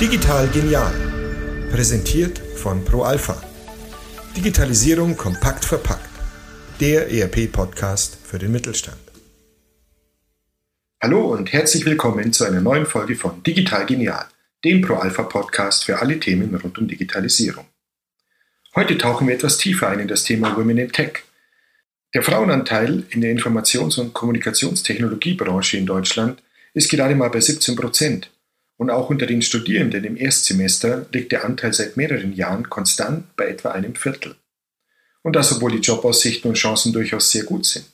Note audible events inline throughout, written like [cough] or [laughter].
Digital genial. Präsentiert von ProAlpha. Digitalisierung kompakt verpackt. Der ERP-Podcast für den Mittelstand. Hallo und herzlich willkommen zu einer neuen Folge von Digital Genial, dem ProAlpha-Podcast für alle Themen rund um Digitalisierung. Heute tauchen wir etwas tiefer ein in das Thema Women in Tech. Der Frauenanteil in der Informations- und Kommunikationstechnologiebranche in Deutschland ist gerade mal bei 17 Prozent. Und auch unter den Studierenden im Erstsemester liegt der Anteil seit mehreren Jahren konstant bei etwa einem Viertel. Und das, obwohl die Jobaussichten und Chancen durchaus sehr gut sind.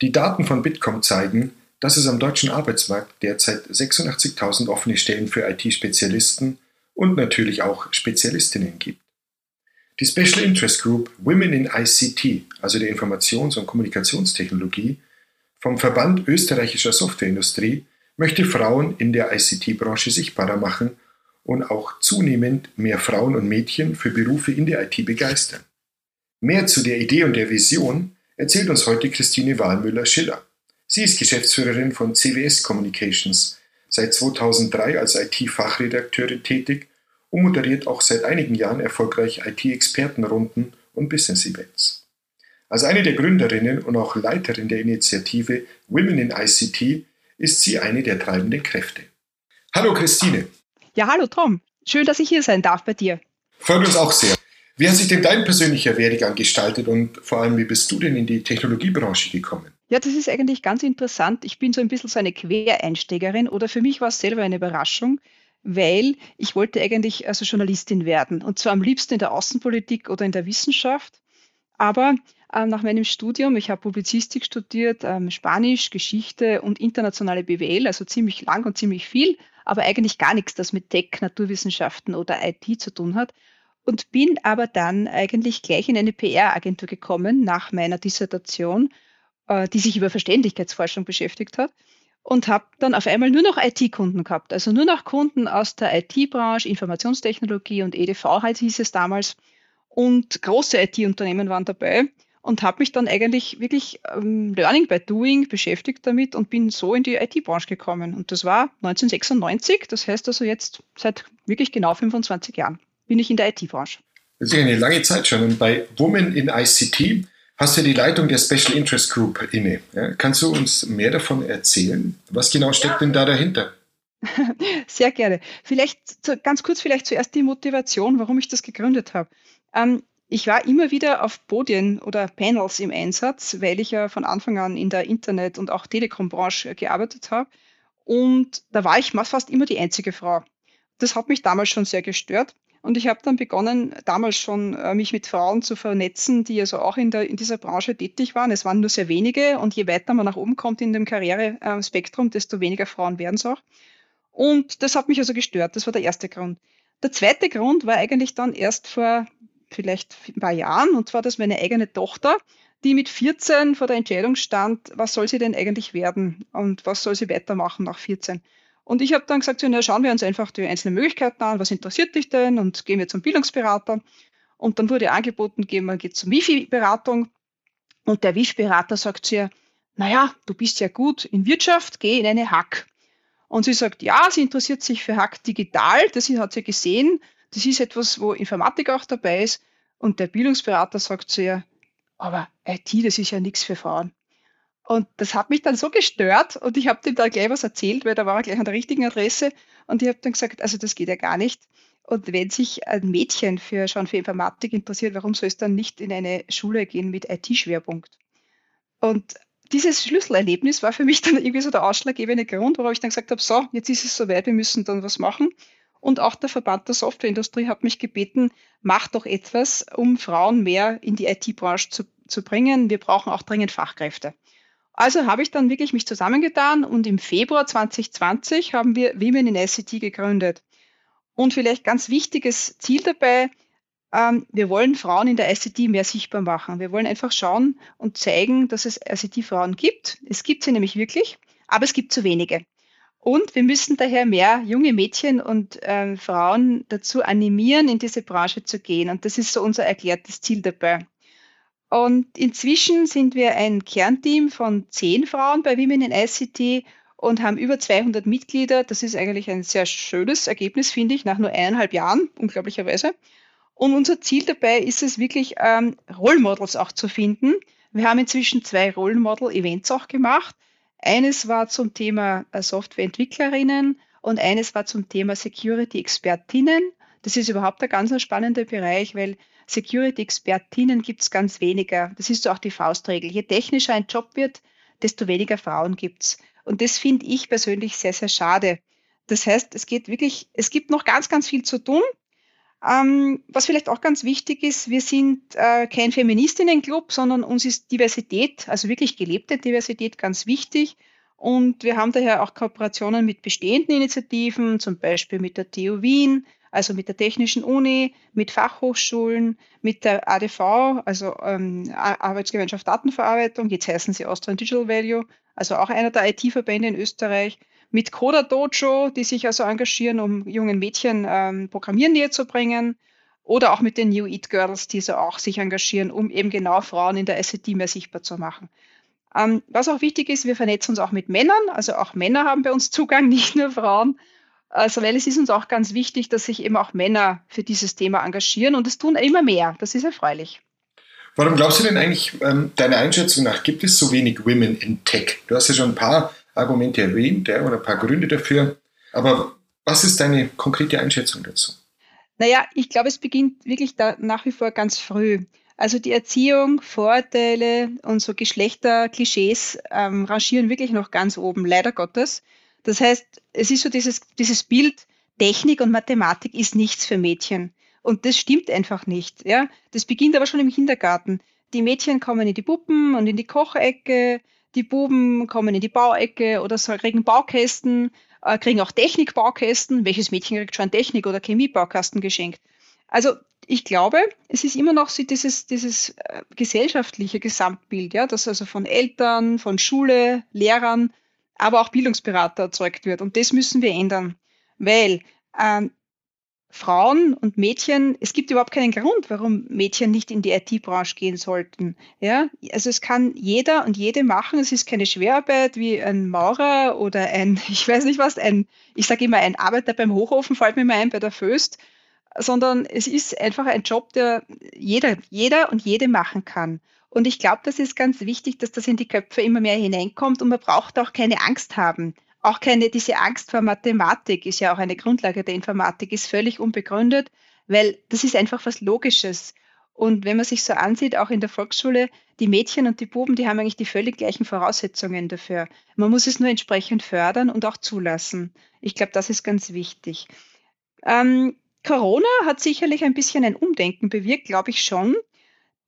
Die Daten von Bitkom zeigen, dass es am deutschen Arbeitsmarkt derzeit 86.000 offene Stellen für IT-Spezialisten und natürlich auch Spezialistinnen gibt. Die Special Interest Group Women in ICT, also der Informations- und Kommunikationstechnologie, vom Verband österreichischer Softwareindustrie, möchte Frauen in der ICT-Branche sichtbarer machen und auch zunehmend mehr Frauen und Mädchen für Berufe in der IT begeistern. Mehr zu der Idee und der Vision erzählt uns heute Christine Wahlmüller-Schiller. Sie ist Geschäftsführerin von CWS Communications, seit 2003 als IT-Fachredakteurin tätig und moderiert auch seit einigen Jahren erfolgreich IT-Expertenrunden und Business-Events. Als eine der Gründerinnen und auch Leiterin der Initiative Women in ICT ist sie eine der treibenden Kräfte. Hallo Christine. Ja, hallo Tom. Schön, dass ich hier sein darf bei dir. Freut uns auch sehr. Wie hat sich denn dein persönlicher Werdegang gestaltet und vor allem, wie bist du denn in die Technologiebranche gekommen? Ja, das ist eigentlich ganz interessant. Ich bin so ein bisschen so eine Quereinsteigerin oder für mich war es selber eine Überraschung weil ich wollte eigentlich also Journalistin werden und zwar am liebsten in der Außenpolitik oder in der Wissenschaft. Aber äh, nach meinem Studium, ich habe Publizistik studiert, ähm, Spanisch, Geschichte und internationale BWL, also ziemlich lang und ziemlich viel, aber eigentlich gar nichts, das mit Tech, Naturwissenschaften oder IT zu tun hat. Und bin aber dann eigentlich gleich in eine PR-Agentur gekommen nach meiner Dissertation, äh, die sich über Verständlichkeitsforschung beschäftigt hat und habe dann auf einmal nur noch IT-Kunden gehabt. Also nur noch Kunden aus der IT-Branche, Informationstechnologie und EDV halt hieß es damals. Und große IT-Unternehmen waren dabei und habe mich dann eigentlich wirklich ähm, Learning by Doing beschäftigt damit und bin so in die IT-Branche gekommen. Und das war 1996, das heißt also jetzt seit wirklich genau 25 Jahren bin ich in der IT-Branche. Das ist eine lange Zeit schon. Und bei Women in ICT hast du die Leitung der Special Interest Group inne. Ja, kannst du uns mehr davon erzählen? Was genau steckt ja. denn da dahinter? [laughs] Sehr gerne. Vielleicht ganz kurz vielleicht zuerst die Motivation, warum ich das gegründet habe. Ähm, ich war immer wieder auf Podien oder Panels im Einsatz, weil ich ja von Anfang an in der Internet- und auch Telekom-Branche gearbeitet habe. Und da war ich fast immer die einzige Frau. Das hat mich damals schon sehr gestört. Und ich habe dann begonnen, damals schon äh, mich mit Frauen zu vernetzen, die also auch in, der, in dieser Branche tätig waren. Es waren nur sehr wenige und je weiter man nach oben kommt in dem Karrierespektrum, desto weniger Frauen werden es auch. Und das hat mich also gestört. Das war der erste Grund. Der zweite Grund war eigentlich dann erst vor vielleicht ein paar Jahren, und zwar, dass meine eigene Tochter, die mit 14 vor der Entscheidung stand, was soll sie denn eigentlich werden und was soll sie weitermachen nach 14. Und ich habe dann gesagt, na, schauen wir uns einfach die einzelnen Möglichkeiten an, was interessiert dich denn und gehen wir zum Bildungsberater. Und dann wurde angeboten, gehen wir geht zur Wifi-Beratung. Und der Wifi-Berater sagt zu ihr, naja, du bist ja gut in Wirtschaft, geh in eine Hack. Und sie sagt, ja, sie interessiert sich für Hack digital, das hat sie gesehen, das ist etwas, wo Informatik auch dabei ist. Und der Bildungsberater sagt zu ihr, aber IT, das ist ja nichts für Frauen. Und das hat mich dann so gestört und ich habe dem da gleich was erzählt, weil da war er gleich an der richtigen Adresse und ich habe dann gesagt, also das geht ja gar nicht. Und wenn sich ein Mädchen für, schon für Informatik interessiert, warum soll es dann nicht in eine Schule gehen mit IT-Schwerpunkt? Und dieses Schlüsselerlebnis war für mich dann [laughs] irgendwie so der ausschlaggebende Grund, worauf ich dann gesagt habe, so, jetzt ist es soweit, wir müssen dann was machen. Und auch der Verband der Softwareindustrie hat mich gebeten, mach doch etwas, um Frauen mehr in die IT-Branche zu, zu bringen. Wir brauchen auch dringend Fachkräfte. Also habe ich dann wirklich mich zusammengetan und im Februar 2020 haben wir Women in ICT gegründet. Und vielleicht ganz wichtiges Ziel dabei, ähm, wir wollen Frauen in der ICT mehr sichtbar machen. Wir wollen einfach schauen und zeigen, dass es ICT-Frauen gibt. Es gibt sie nämlich wirklich, aber es gibt zu wenige. Und wir müssen daher mehr junge Mädchen und äh, Frauen dazu animieren, in diese Branche zu gehen. Und das ist so unser erklärtes Ziel dabei. Und inzwischen sind wir ein Kernteam von zehn Frauen bei Women in ICT und haben über 200 Mitglieder. Das ist eigentlich ein sehr schönes Ergebnis, finde ich, nach nur eineinhalb Jahren, unglaublicherweise. Und unser Ziel dabei ist es wirklich, ähm, Role Models auch zu finden. Wir haben inzwischen zwei Role Model Events auch gemacht. Eines war zum Thema äh, Softwareentwicklerinnen und eines war zum Thema Security-Expertinnen. Das ist überhaupt ein ganz spannender Bereich, weil Security-Expertinnen gibt es ganz weniger. Das ist so auch die Faustregel. Je technischer ein Job wird, desto weniger Frauen gibt es. Und das finde ich persönlich sehr, sehr schade. Das heißt, es geht wirklich, es gibt noch ganz, ganz viel zu tun. Ähm, was vielleicht auch ganz wichtig ist, wir sind äh, kein Feministinnenclub, sondern uns ist Diversität, also wirklich gelebte Diversität, ganz wichtig. Und wir haben daher auch Kooperationen mit bestehenden Initiativen, zum Beispiel mit der TU Wien, also mit der Technischen Uni, mit Fachhochschulen, mit der ADV, also ähm, Arbeitsgemeinschaft Datenverarbeitung, jetzt heißen sie Austrian Digital Value, also auch einer der IT-Verbände in Österreich, mit Coda Dojo, die sich also engagieren, um jungen Mädchen ähm, Programmieren näher zu bringen. Oder auch mit den New Eat Girls, die so auch sich engagieren, um eben genau Frauen in der SET mehr sichtbar zu machen. Ähm, was auch wichtig ist, wir vernetzen uns auch mit Männern. Also auch Männer haben bei uns Zugang, [laughs] nicht nur Frauen. Also, weil es ist uns auch ganz wichtig, dass sich eben auch Männer für dieses Thema engagieren und es tun immer mehr. Das ist erfreulich. Warum glaubst du denn eigentlich, ähm, deiner Einschätzung nach, gibt es so wenig Women in Tech? Du hast ja schon ein paar Argumente erwähnt ja, oder ein paar Gründe dafür. Aber was ist deine konkrete Einschätzung dazu? Naja, ich glaube, es beginnt wirklich da nach wie vor ganz früh. Also die Erziehung, Vorteile und so Geschlechterklischees ähm, rangieren wirklich noch ganz oben, leider Gottes. Das heißt, es ist so dieses, dieses Bild, Technik und Mathematik ist nichts für Mädchen. Und das stimmt einfach nicht. Ja? Das beginnt aber schon im Kindergarten. Die Mädchen kommen in die Puppen und in die Kochecke, die Buben kommen in die Bauecke oder so, kriegen Baukästen, äh, kriegen auch Technikbaukästen. Welches Mädchen kriegt schon Technik- oder Chemiebaukasten geschenkt? Also ich glaube, es ist immer noch so dieses, dieses äh, gesellschaftliche Gesamtbild, ja, das also von Eltern, von Schule, Lehrern, aber auch Bildungsberater erzeugt wird. Und das müssen wir ändern, weil ähm, Frauen und Mädchen, es gibt überhaupt keinen Grund, warum Mädchen nicht in die IT-Branche gehen sollten. Ja, also es kann jeder und jede machen. Es ist keine Schwerarbeit wie ein Maurer oder ein, [laughs] ich weiß nicht was, ein, ich sage immer, ein Arbeiter beim Hochofen fällt mir mal ein bei der Föst, sondern es ist einfach ein Job, der jeder, jeder und jede machen kann. Und ich glaube, das ist ganz wichtig, dass das in die Köpfe immer mehr hineinkommt und man braucht auch keine Angst haben auch keine, diese Angst vor Mathematik ist ja auch eine Grundlage der Informatik, ist völlig unbegründet, weil das ist einfach was Logisches. Und wenn man sich so ansieht, auch in der Volksschule, die Mädchen und die Buben, die haben eigentlich die völlig gleichen Voraussetzungen dafür. Man muss es nur entsprechend fördern und auch zulassen. Ich glaube, das ist ganz wichtig. Ähm, Corona hat sicherlich ein bisschen ein Umdenken bewirkt, glaube ich schon.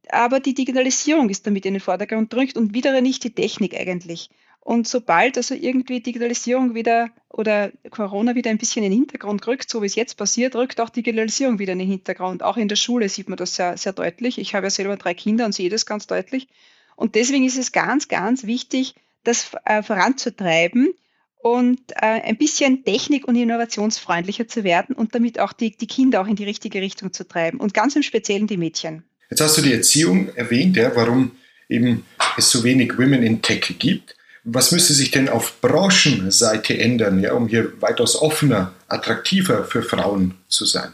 Aber die Digitalisierung ist damit in den Vordergrund drückt und wieder nicht die Technik eigentlich. Und sobald also irgendwie Digitalisierung wieder oder Corona wieder ein bisschen in den Hintergrund rückt, so wie es jetzt passiert, rückt auch Digitalisierung wieder in den Hintergrund. Auch in der Schule sieht man das sehr, sehr deutlich. Ich habe ja selber drei Kinder und sehe das ganz deutlich. Und deswegen ist es ganz, ganz wichtig, das äh, voranzutreiben und äh, ein bisschen technik- und innovationsfreundlicher zu werden und damit auch die, die Kinder auch in die richtige Richtung zu treiben und ganz im Speziellen die Mädchen. Jetzt hast du die Erziehung erwähnt, ja, warum eben es so wenig Women in Tech gibt. Was müsste sich denn auf Branchenseite ändern, ja, um hier weitaus offener, attraktiver für Frauen zu sein?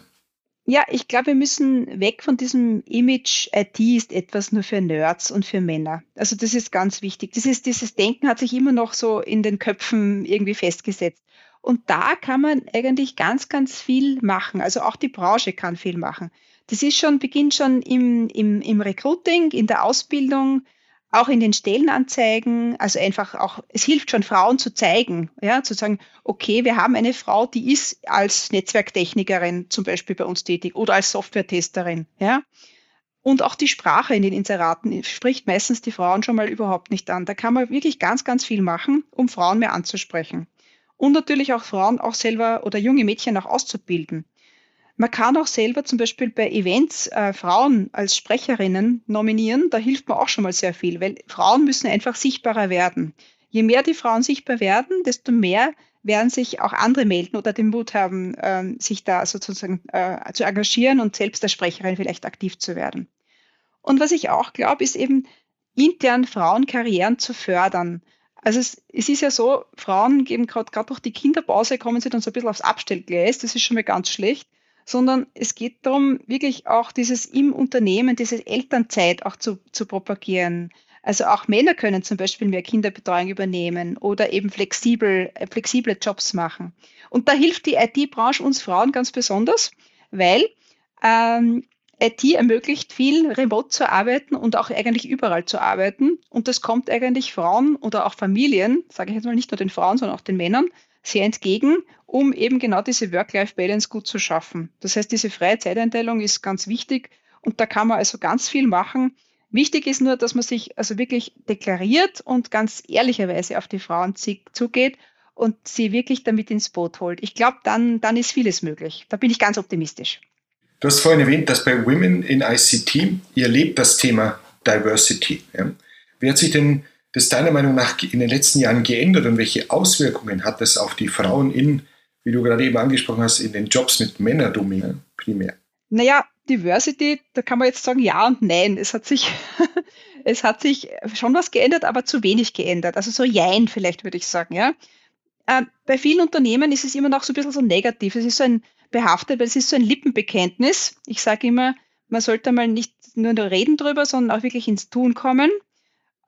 Ja, ich glaube, wir müssen weg von diesem Image, IT ist etwas nur für Nerds und für Männer. Also das ist ganz wichtig. Dieses, dieses Denken hat sich immer noch so in den Köpfen irgendwie festgesetzt. Und da kann man eigentlich ganz, ganz viel machen. Also auch die Branche kann viel machen. Das ist schon, beginnt schon im, im, im Recruiting, in der Ausbildung, auch in den Stellenanzeigen, also einfach auch, es hilft schon Frauen zu zeigen, ja, zu sagen, okay, wir haben eine Frau, die ist als Netzwerktechnikerin zum Beispiel bei uns tätig oder als Softwaretesterin, ja. Und auch die Sprache in den Inseraten spricht meistens die Frauen schon mal überhaupt nicht an. Da kann man wirklich ganz, ganz viel machen, um Frauen mehr anzusprechen. Und natürlich auch Frauen auch selber oder junge Mädchen auch auszubilden. Man kann auch selber zum Beispiel bei Events äh, Frauen als Sprecherinnen nominieren. Da hilft man auch schon mal sehr viel, weil Frauen müssen einfach sichtbarer werden. Je mehr die Frauen sichtbar werden, desto mehr werden sich auch andere melden oder den Mut haben, äh, sich da sozusagen äh, zu engagieren und selbst als Sprecherin vielleicht aktiv zu werden. Und was ich auch glaube, ist eben intern Frauenkarrieren zu fördern. Also es, es ist ja so, Frauen geben gerade durch die Kinderpause, kommen sie dann so ein bisschen aufs Abstellgleis, das ist schon mal ganz schlecht, sondern es geht darum, wirklich auch dieses im Unternehmen, diese Elternzeit auch zu, zu propagieren. Also auch Männer können zum Beispiel mehr Kinderbetreuung übernehmen oder eben flexibel, äh, flexible Jobs machen. Und da hilft die IT-Branche uns Frauen ganz besonders, weil ähm, IT ermöglicht viel remote zu arbeiten und auch eigentlich überall zu arbeiten. Und das kommt eigentlich Frauen oder auch Familien, sage ich jetzt mal nicht nur den Frauen, sondern auch den Männern, sehr entgegen, um eben genau diese Work-Life-Balance gut zu schaffen. Das heißt, diese freie Zeiteinteilung ist ganz wichtig und da kann man also ganz viel machen. Wichtig ist nur, dass man sich also wirklich deklariert und ganz ehrlicherweise auf die Frauen zugeht und sie wirklich damit ins Boot holt. Ich glaube, dann, dann ist vieles möglich. Da bin ich ganz optimistisch. Du hast vorhin erwähnt, dass bei Women in ICT, ihr lebt das Thema Diversity. Ja? Wie hat sich denn das deiner Meinung nach in den letzten Jahren geändert und welche Auswirkungen hat das auf die Frauen in, wie du gerade eben angesprochen hast, in den Jobs mit Männerdomänen primär? Naja, Diversity, da kann man jetzt sagen ja und nein. Es hat sich, [laughs] es hat sich schon was geändert, aber zu wenig geändert. Also so Jein vielleicht würde ich sagen, ja. Äh, bei vielen Unternehmen ist es immer noch so ein bisschen so negativ. Es ist so ein behaftet, weil es ist so ein Lippenbekenntnis. Ich sage immer, man sollte mal nicht nur reden drüber, sondern auch wirklich ins Tun kommen.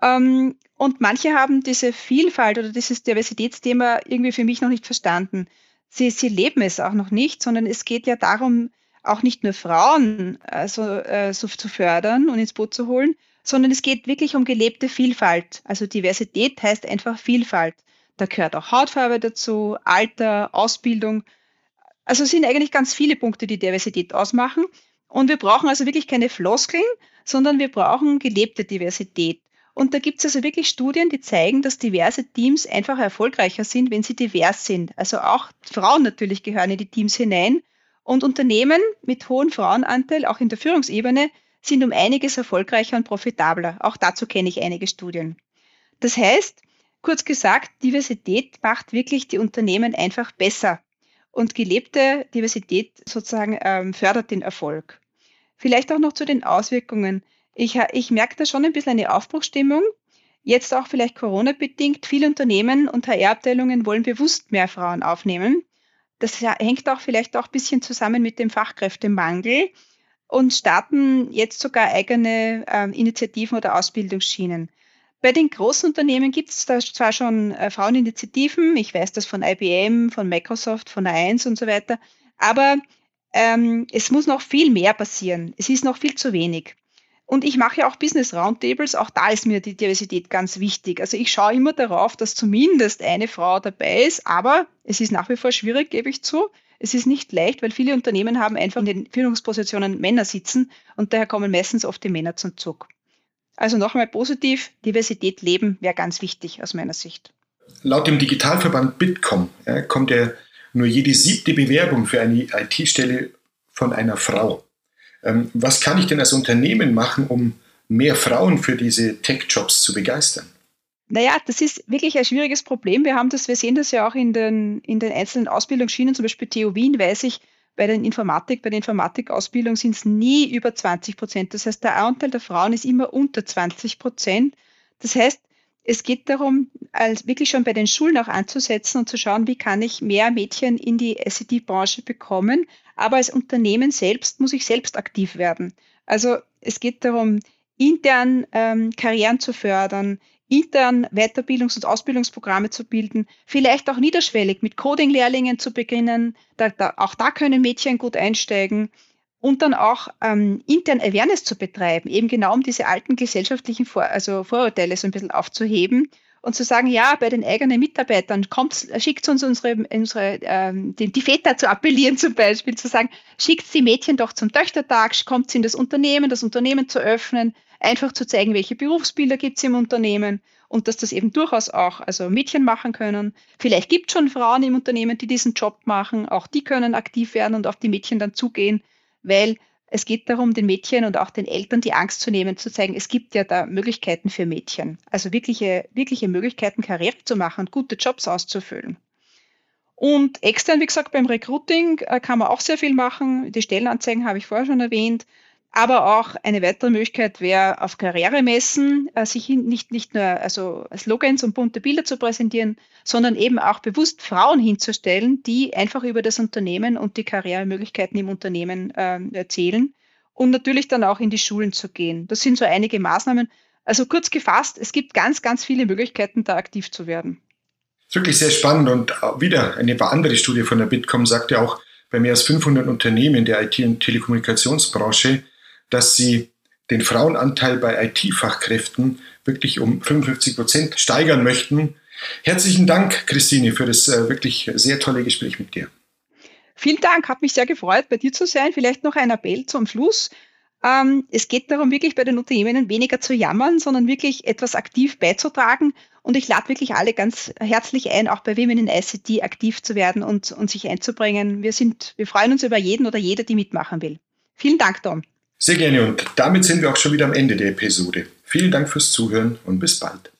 Ähm, und manche haben diese Vielfalt oder dieses Diversitätsthema irgendwie für mich noch nicht verstanden. Sie, sie leben es auch noch nicht, sondern es geht ja darum, auch nicht nur Frauen also, äh, so zu fördern und ins Boot zu holen, sondern es geht wirklich um gelebte Vielfalt. Also Diversität heißt einfach Vielfalt. Da gehört auch Hautfarbe dazu, Alter, Ausbildung. Also es sind eigentlich ganz viele Punkte, die Diversität ausmachen. Und wir brauchen also wirklich keine Floskeln, sondern wir brauchen gelebte Diversität. Und da gibt es also wirklich Studien, die zeigen, dass diverse Teams einfach erfolgreicher sind, wenn sie divers sind. Also auch Frauen natürlich gehören in die Teams hinein. Und Unternehmen mit hohem Frauenanteil, auch in der Führungsebene, sind um einiges erfolgreicher und profitabler. Auch dazu kenne ich einige Studien. Das heißt, kurz gesagt, Diversität macht wirklich die Unternehmen einfach besser und gelebte Diversität sozusagen ähm, fördert den Erfolg. Vielleicht auch noch zu den Auswirkungen. Ich, ich merke da schon ein bisschen eine Aufbruchstimmung. Jetzt auch vielleicht Corona-bedingt. Viele Unternehmen und HR-Abteilungen wollen bewusst mehr Frauen aufnehmen. Das hängt auch vielleicht auch ein bisschen zusammen mit dem Fachkräftemangel und starten jetzt sogar eigene äh, Initiativen oder Ausbildungsschienen. Bei den großen Unternehmen gibt es da zwar schon äh, Fraueninitiativen, ich weiß das von IBM, von Microsoft, von A1 und so weiter, aber ähm, es muss noch viel mehr passieren. Es ist noch viel zu wenig. Und ich mache ja auch Business Roundtables, auch da ist mir die Diversität ganz wichtig. Also ich schaue immer darauf, dass zumindest eine Frau dabei ist, aber es ist nach wie vor schwierig, gebe ich zu. Es ist nicht leicht, weil viele Unternehmen haben einfach in den Führungspositionen Männer sitzen und daher kommen meistens oft die Männer zum Zug. Also nochmal positiv, Diversität leben wäre ganz wichtig aus meiner Sicht. Laut dem Digitalverband Bitkom kommt ja nur jede siebte Bewerbung für eine IT-Stelle von einer Frau. Ähm, was kann ich denn als Unternehmen machen, um mehr Frauen für diese Tech-Jobs zu begeistern? Naja, das ist wirklich ein schwieriges Problem. Wir haben das, wir sehen das ja auch in den, in den einzelnen Ausbildungsschienen, zum Beispiel TU Wien, weiß ich, bei den Informatik, bei der Informatikausbildung sind es nie über 20 Prozent. Das heißt, der Anteil der Frauen ist immer unter 20 Prozent. Das heißt, es geht darum, als wirklich schon bei den Schulen auch anzusetzen und zu schauen, wie kann ich mehr Mädchen in die SED-Branche bekommen. Aber als Unternehmen selbst muss ich selbst aktiv werden. Also es geht darum, intern ähm, Karrieren zu fördern, intern Weiterbildungs- und Ausbildungsprogramme zu bilden, vielleicht auch niederschwellig mit Coding-Lehrlingen zu beginnen. Da, da, auch da können Mädchen gut einsteigen und dann auch ähm, intern Awareness zu betreiben, eben genau um diese alten gesellschaftlichen Vor also Vorurteile so ein bisschen aufzuheben und zu sagen, ja, bei den eigenen Mitarbeitern kommt, schickt uns unsere, unsere ähm, die, die Väter zu appellieren zum Beispiel, zu sagen, schickt die Mädchen doch zum Töchtertag, kommt in das Unternehmen, das Unternehmen zu öffnen, einfach zu zeigen, welche Berufsbilder gibt es im Unternehmen und dass das eben durchaus auch also Mädchen machen können. Vielleicht gibt es schon Frauen im Unternehmen, die diesen Job machen, auch die können aktiv werden und auf die Mädchen dann zugehen, weil es geht darum, den Mädchen und auch den Eltern die Angst zu nehmen, zu zeigen, es gibt ja da Möglichkeiten für Mädchen. Also wirkliche, wirkliche Möglichkeiten, Karriere zu machen, gute Jobs auszufüllen. Und extern, wie gesagt, beim Recruiting äh, kann man auch sehr viel machen. Die Stellenanzeigen habe ich vorher schon erwähnt. Aber auch eine weitere Möglichkeit wäre, auf Karrieremessen äh, sich nicht, nicht nur also Slogans und bunte Bilder zu präsentieren, sondern eben auch bewusst Frauen hinzustellen, die einfach über das Unternehmen und die Karrieremöglichkeiten im Unternehmen äh, erzählen und natürlich dann auch in die Schulen zu gehen. Das sind so einige Maßnahmen. Also kurz gefasst, es gibt ganz, ganz viele Möglichkeiten, da aktiv zu werden. Das ist wirklich sehr spannend und wieder eine andere Studie von der Bitkom sagt ja auch, bei mehr als 500 Unternehmen der IT- und Telekommunikationsbranche dass sie den Frauenanteil bei IT-Fachkräften wirklich um 55 Prozent steigern möchten. Herzlichen Dank, Christine, für das äh, wirklich sehr tolle Gespräch mit dir. Vielen Dank, hat mich sehr gefreut, bei dir zu sein. Vielleicht noch ein Appell zum Schluss. Ähm, es geht darum, wirklich bei den Unternehmen weniger zu jammern, sondern wirklich etwas aktiv beizutragen. Und ich lade wirklich alle ganz herzlich ein, auch bei Women in ICT aktiv zu werden und, und sich einzubringen. Wir sind, wir freuen uns über jeden oder jede, die mitmachen will. Vielen Dank, Tom. Sehr gerne und damit sind wir auch schon wieder am Ende der Episode. Vielen Dank fürs Zuhören und bis bald.